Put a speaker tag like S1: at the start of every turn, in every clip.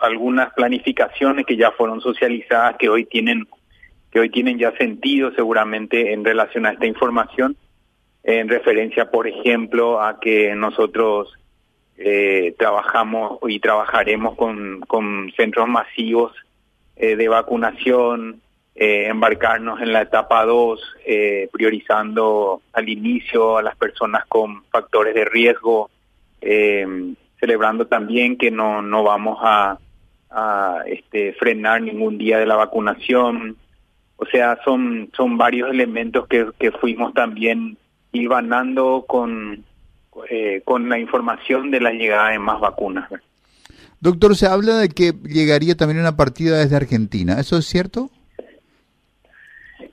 S1: algunas planificaciones que ya fueron socializadas que hoy tienen que hoy tienen ya sentido seguramente en relación a esta información en referencia por ejemplo a que nosotros eh, trabajamos y trabajaremos con, con centros masivos eh, de vacunación eh, embarcarnos en la etapa 2, eh, priorizando al inicio a las personas con factores de riesgo, celebrando también que no, no vamos a, a este, frenar ningún día de la vacunación. O sea, son, son varios elementos que, que fuimos también hilvanando con, con la información de la llegada de más vacunas.
S2: Doctor, se habla de que llegaría también una partida desde Argentina. ¿Eso es cierto?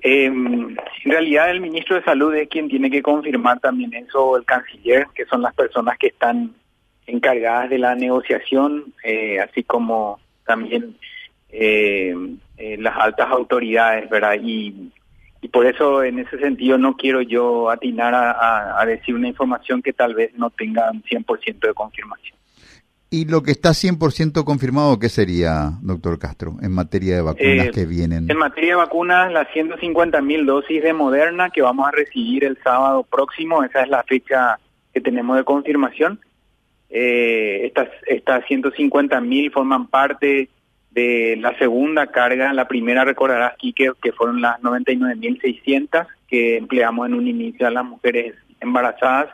S1: Eh, en realidad el ministro de Salud es quien tiene que confirmar también eso, el canciller, que son las personas que están encargadas de la negociación, eh, así como también eh, eh, las altas autoridades, ¿verdad? Y, y por eso en ese sentido no quiero yo atinar a, a, a decir una información que tal vez no tenga 100% de confirmación.
S2: ¿Y lo que está 100% confirmado qué sería, doctor Castro, en materia de vacunas
S1: Eh,
S2: que vienen?
S1: En materia de vacunas, las 150 mil dosis de Moderna que vamos a recibir el sábado próximo, esa es la fecha que tenemos de confirmación. Eh, estas, estas 150 mil forman parte de la segunda carga. La primera, recordarás, aquí que, fueron las 99.600 que empleamos en un inicio a las mujeres embarazadas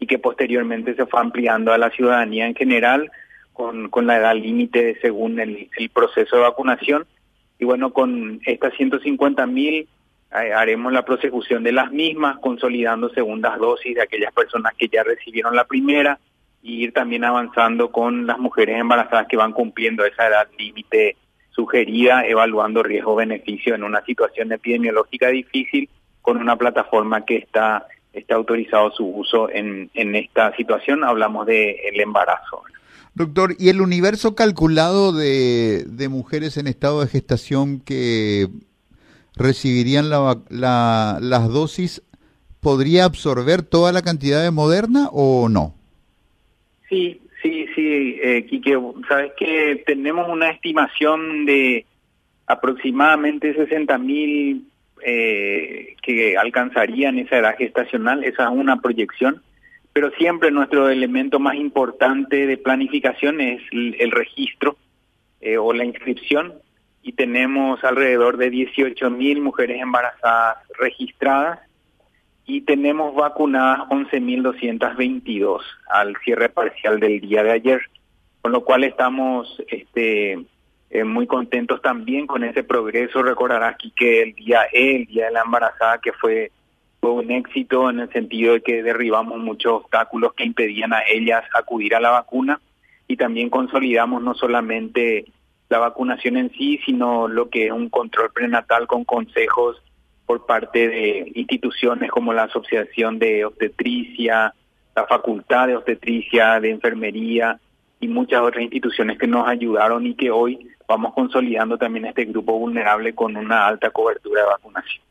S1: y que posteriormente se fue ampliando a la ciudadanía en general con, con la edad límite según el, el, proceso de vacunación. Y bueno, con estas 150 mil eh, haremos la prosecución de las mismas, consolidando segundas dosis de aquellas personas que ya recibieron la primera y ir también avanzando con las mujeres embarazadas que van cumpliendo esa edad límite sugerida, evaluando riesgo-beneficio en una situación epidemiológica difícil con una plataforma que está está autorizado su uso en, en esta situación. Hablamos de el embarazo.
S2: Doctor, ¿y el universo calculado de, de mujeres en estado de gestación que recibirían la, la, las dosis podría absorber toda la cantidad de Moderna o no?
S1: Sí, sí, sí, eh, Quique, sabes que tenemos una estimación de aproximadamente 60 mil eh, que alcanzarían esa edad gestacional, esa es una proyección, pero siempre nuestro elemento más importante de planificación es el, el registro eh, o la inscripción y tenemos alrededor de 18 mil mujeres embarazadas registradas y tenemos vacunadas 11.222 al cierre parcial del día de ayer, con lo cual estamos este, eh, muy contentos también con ese progreso. Recordarás aquí que el día E, el día de la embarazada, que fue, fue un éxito en el sentido de que derribamos muchos obstáculos que impedían a ellas acudir a la vacuna y también consolidamos no solamente la vacunación en sí, sino lo que es un control prenatal con consejos por parte de instituciones como la Asociación de Obstetricia, la Facultad de Obstetricia, de Enfermería y muchas otras instituciones que nos ayudaron y que hoy vamos consolidando también este grupo vulnerable con una alta cobertura de vacunación.